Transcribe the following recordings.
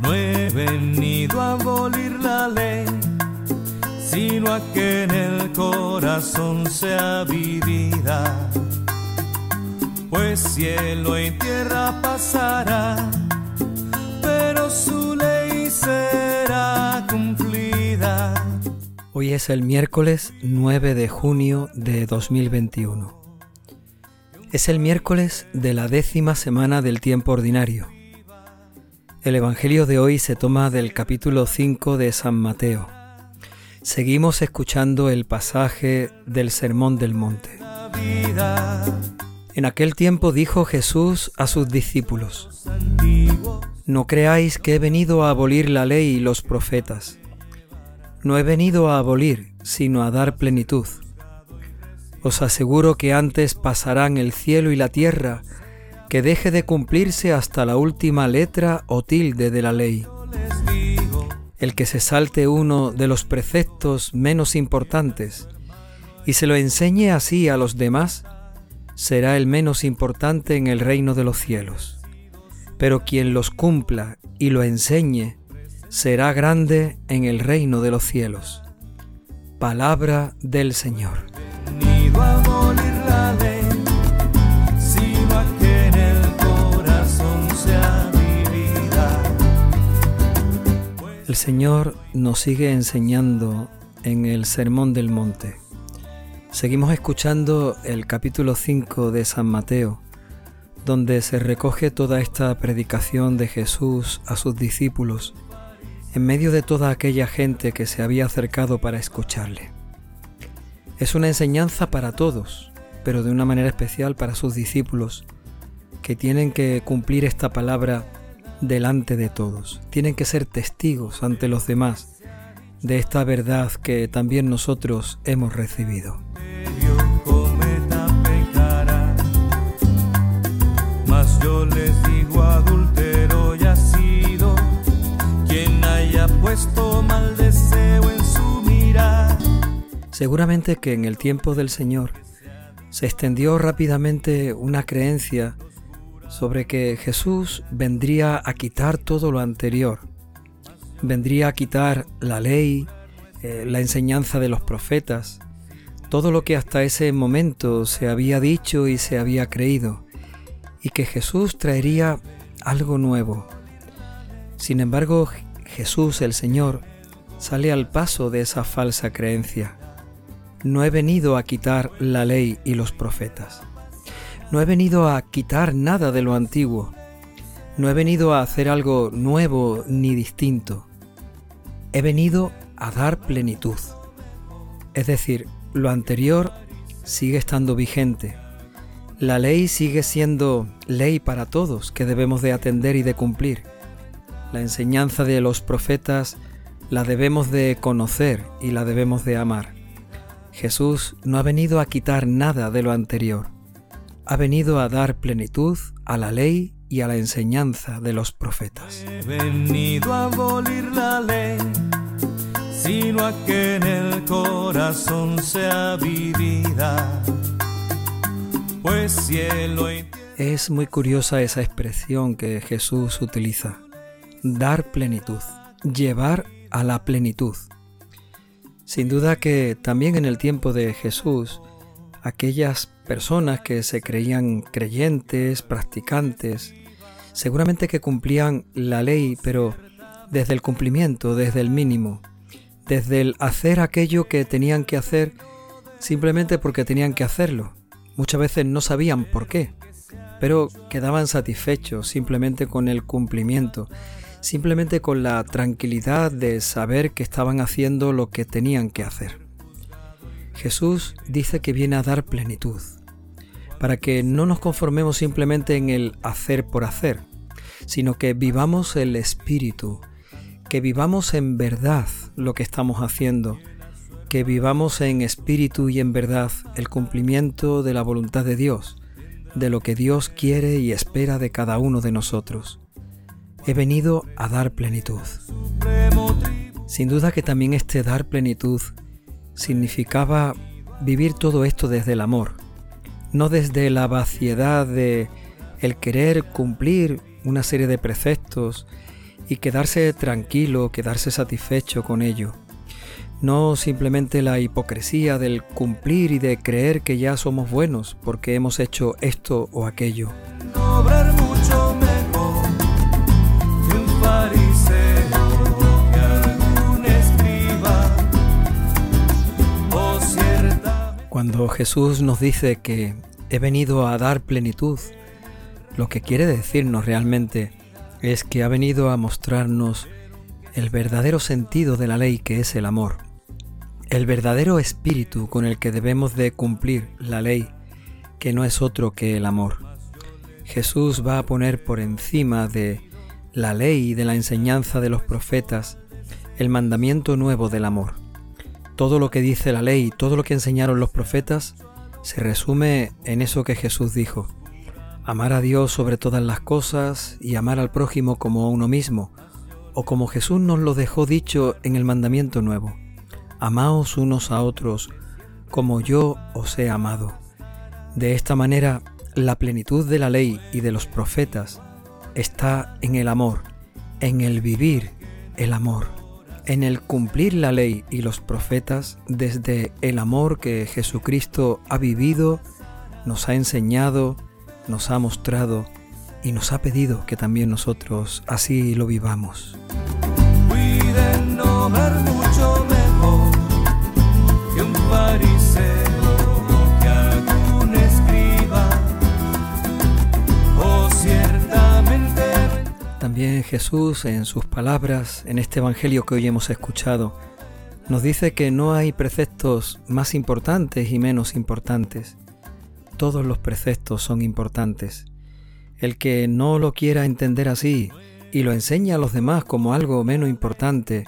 No he venido a abolir la ley, sino a que en el corazón sea vivida. Pues cielo y tierra pasará, pero su ley será cumplida. Hoy es el miércoles 9 de junio de 2021. Es el miércoles de la décima semana del tiempo ordinario. El Evangelio de hoy se toma del capítulo 5 de San Mateo. Seguimos escuchando el pasaje del Sermón del Monte. En aquel tiempo dijo Jesús a sus discípulos, No creáis que he venido a abolir la ley y los profetas. No he venido a abolir, sino a dar plenitud. Os aseguro que antes pasarán el cielo y la tierra que deje de cumplirse hasta la última letra o tilde de la ley. El que se salte uno de los preceptos menos importantes y se lo enseñe así a los demás, será el menos importante en el reino de los cielos. Pero quien los cumpla y lo enseñe, será grande en el reino de los cielos. Palabra del Señor. El Señor nos sigue enseñando en el Sermón del Monte. Seguimos escuchando el capítulo 5 de San Mateo, donde se recoge toda esta predicación de Jesús a sus discípulos, en medio de toda aquella gente que se había acercado para escucharle. Es una enseñanza para todos, pero de una manera especial para sus discípulos, que tienen que cumplir esta palabra delante de todos. Tienen que ser testigos ante los demás de esta verdad que también nosotros hemos recibido. Mas yo les digo adultero ya sido quien haya puesto mal deseo en su mirar. Seguramente que en el tiempo del Señor se extendió rápidamente una creencia sobre que Jesús vendría a quitar todo lo anterior, vendría a quitar la ley, eh, la enseñanza de los profetas, todo lo que hasta ese momento se había dicho y se había creído, y que Jesús traería algo nuevo. Sin embargo, Jesús el Señor sale al paso de esa falsa creencia. No he venido a quitar la ley y los profetas. No he venido a quitar nada de lo antiguo. No he venido a hacer algo nuevo ni distinto. He venido a dar plenitud. Es decir, lo anterior sigue estando vigente. La ley sigue siendo ley para todos que debemos de atender y de cumplir. La enseñanza de los profetas la debemos de conocer y la debemos de amar. Jesús no ha venido a quitar nada de lo anterior ha venido a dar plenitud a la ley y a la enseñanza de los profetas. He venido a abolir la ley, sino a que en el corazón sea vivida. Pues cielo y Es muy curiosa esa expresión que Jesús utiliza. Dar plenitud, llevar a la plenitud. Sin duda que también en el tiempo de Jesús, aquellas personas que se creían creyentes, practicantes, seguramente que cumplían la ley, pero desde el cumplimiento, desde el mínimo, desde el hacer aquello que tenían que hacer simplemente porque tenían que hacerlo. Muchas veces no sabían por qué, pero quedaban satisfechos simplemente con el cumplimiento, simplemente con la tranquilidad de saber que estaban haciendo lo que tenían que hacer. Jesús dice que viene a dar plenitud, para que no nos conformemos simplemente en el hacer por hacer, sino que vivamos el Espíritu, que vivamos en verdad lo que estamos haciendo, que vivamos en espíritu y en verdad el cumplimiento de la voluntad de Dios, de lo que Dios quiere y espera de cada uno de nosotros. He venido a dar plenitud. Sin duda que también este dar plenitud significaba vivir todo esto desde el amor, no desde la vaciedad de el querer cumplir una serie de preceptos y quedarse tranquilo, quedarse satisfecho con ello. No simplemente la hipocresía del cumplir y de creer que ya somos buenos porque hemos hecho esto o aquello. Jesús nos dice que he venido a dar plenitud, lo que quiere decirnos realmente es que ha venido a mostrarnos el verdadero sentido de la ley que es el amor, el verdadero espíritu con el que debemos de cumplir la ley, que no es otro que el amor. Jesús va a poner por encima de la ley y de la enseñanza de los profetas el mandamiento nuevo del amor. Todo lo que dice la ley, todo lo que enseñaron los profetas, se resume en eso que Jesús dijo. Amar a Dios sobre todas las cosas y amar al prójimo como a uno mismo, o como Jesús nos lo dejó dicho en el mandamiento nuevo, amaos unos a otros como yo os he amado. De esta manera, la plenitud de la ley y de los profetas está en el amor, en el vivir el amor, en el cumplir la ley y los profetas desde el amor que Jesucristo ha vivido, nos ha enseñado, nos ha mostrado y nos ha pedido que también nosotros así lo vivamos. Jesús en sus palabras, en este Evangelio que hoy hemos escuchado, nos dice que no hay preceptos más importantes y menos importantes, todos los preceptos son importantes. El que no lo quiera entender así y lo enseña a los demás como algo menos importante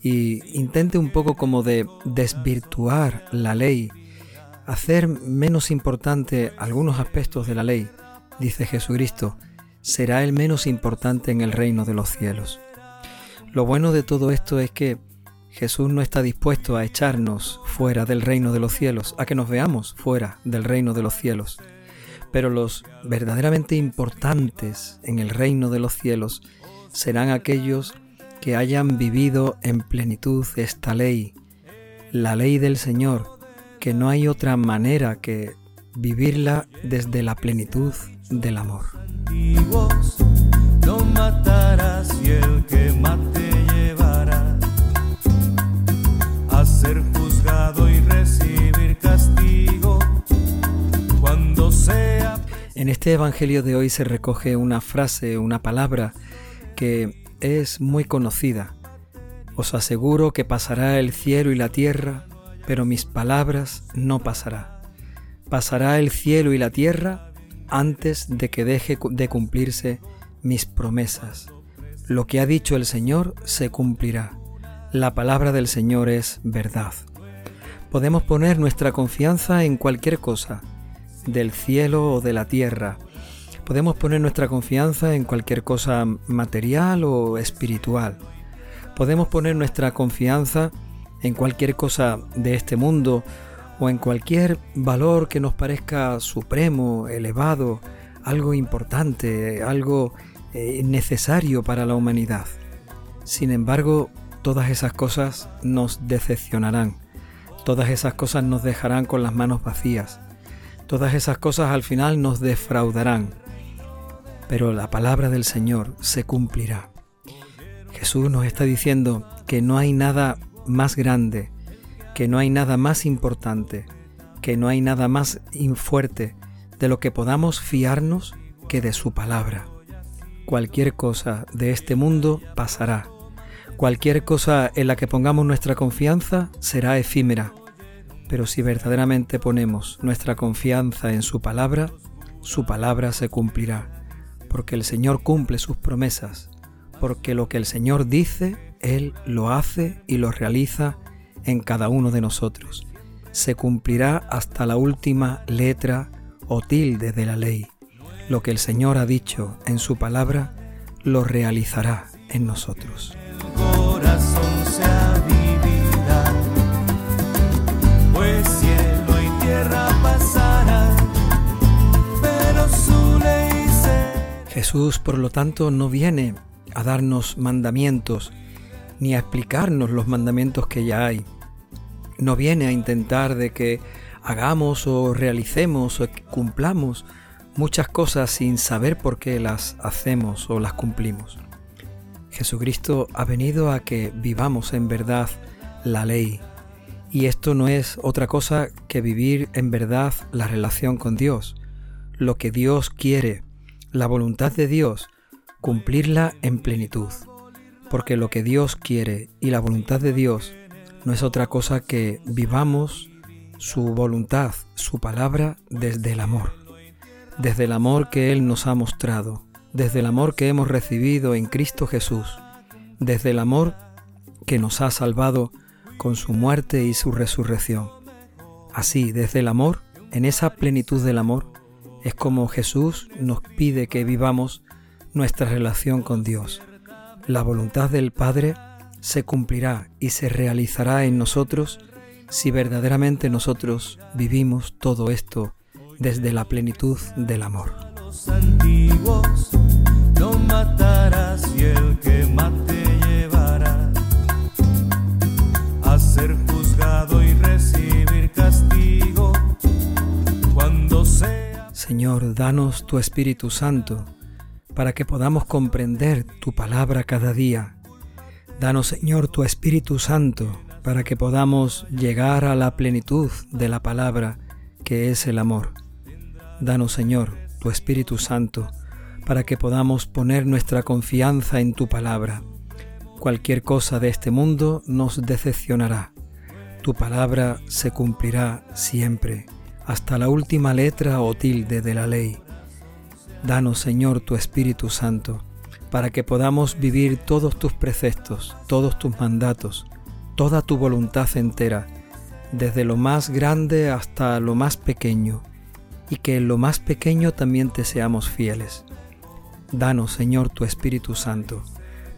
y intente un poco como de desvirtuar la ley, hacer menos importante algunos aspectos de la ley, dice Jesucristo, será el menos importante en el reino de los cielos. Lo bueno de todo esto es que Jesús no está dispuesto a echarnos fuera del reino de los cielos, a que nos veamos fuera del reino de los cielos. Pero los verdaderamente importantes en el reino de los cielos serán aquellos que hayan vivido en plenitud esta ley, la ley del Señor, que no hay otra manera que vivirla desde la plenitud del amor. No matarás y el que mate ser juzgado y recibir castigo cuando sea. En este Evangelio de hoy se recoge una frase, una palabra que es muy conocida. Os aseguro que pasará el cielo y la tierra, pero mis palabras no pasará. Pasará el cielo y la tierra antes de que deje de cumplirse mis promesas. Lo que ha dicho el Señor se cumplirá. La palabra del Señor es verdad. Podemos poner nuestra confianza en cualquier cosa, del cielo o de la tierra. Podemos poner nuestra confianza en cualquier cosa material o espiritual. Podemos poner nuestra confianza en cualquier cosa de este mundo o en cualquier valor que nos parezca supremo, elevado, algo importante, algo eh, necesario para la humanidad. Sin embargo, todas esas cosas nos decepcionarán, todas esas cosas nos dejarán con las manos vacías, todas esas cosas al final nos defraudarán, pero la palabra del Señor se cumplirá. Jesús nos está diciendo que no hay nada más grande, que no hay nada más importante, que no hay nada más fuerte de lo que podamos fiarnos que de su palabra. Cualquier cosa de este mundo pasará. Cualquier cosa en la que pongamos nuestra confianza será efímera, pero si verdaderamente ponemos nuestra confianza en su palabra, su palabra se cumplirá, porque el Señor cumple sus promesas, porque lo que el Señor dice, Él lo hace y lo realiza en cada uno de nosotros. Se cumplirá hasta la última letra o tilde de la ley. Lo que el Señor ha dicho en su palabra, lo realizará en nosotros. pues Jesús, por lo tanto, no viene a darnos mandamientos, ni a explicarnos los mandamientos que ya hay. No viene a intentar de que hagamos o realicemos o cumplamos muchas cosas sin saber por qué las hacemos o las cumplimos. Jesucristo ha venido a que vivamos en verdad la ley. Y esto no es otra cosa que vivir en verdad la relación con Dios. Lo que Dios quiere, la voluntad de Dios, cumplirla en plenitud. Porque lo que Dios quiere y la voluntad de Dios no es otra cosa que vivamos su voluntad, su palabra desde el amor. Desde el amor que Él nos ha mostrado, desde el amor que hemos recibido en Cristo Jesús, desde el amor que nos ha salvado con su muerte y su resurrección. Así, desde el amor, en esa plenitud del amor, es como Jesús nos pide que vivamos nuestra relación con Dios. La voluntad del Padre se cumplirá y se realizará en nosotros si verdaderamente nosotros vivimos todo esto desde la plenitud del amor no matarás y el que mate llevará a ser juzgado y recibir castigo cuando sea. Señor, danos tu Espíritu Santo para que podamos comprender tu palabra cada día. Danos, Señor, tu Espíritu Santo para que podamos llegar a la plenitud de la palabra que es el amor. Danos, Señor, tu Espíritu Santo para que podamos poner nuestra confianza en tu palabra. Cualquier cosa de este mundo nos decepcionará. Tu palabra se cumplirá siempre, hasta la última letra o tilde de la ley. Danos, Señor, tu Espíritu Santo, para que podamos vivir todos tus preceptos, todos tus mandatos, toda tu voluntad entera, desde lo más grande hasta lo más pequeño, y que en lo más pequeño también te seamos fieles. Danos, Señor, tu Espíritu Santo,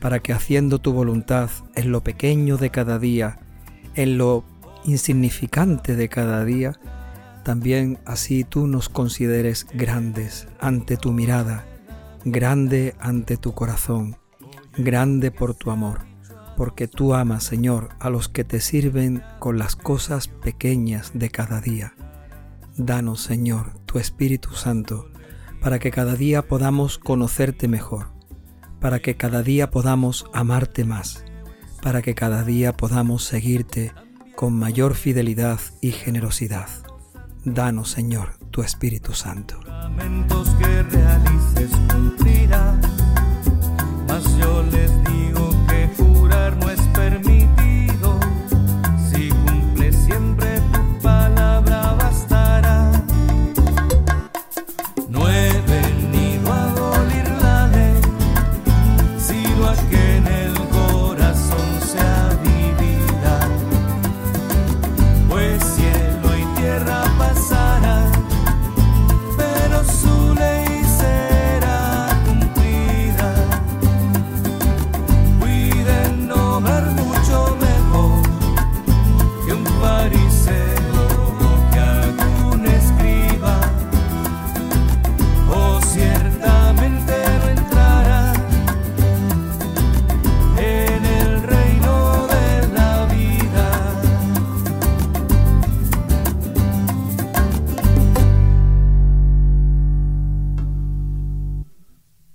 para que haciendo tu voluntad en lo pequeño de cada día, en lo insignificante de cada día, también así tú nos consideres grandes ante tu mirada, grande ante tu corazón, grande por tu amor, porque tú amas, Señor, a los que te sirven con las cosas pequeñas de cada día. Danos, Señor, tu Espíritu Santo, para que cada día podamos conocerte mejor, para que cada día podamos amarte más, para que cada día podamos seguirte con mayor fidelidad y generosidad. Danos, Señor, tu Espíritu Santo.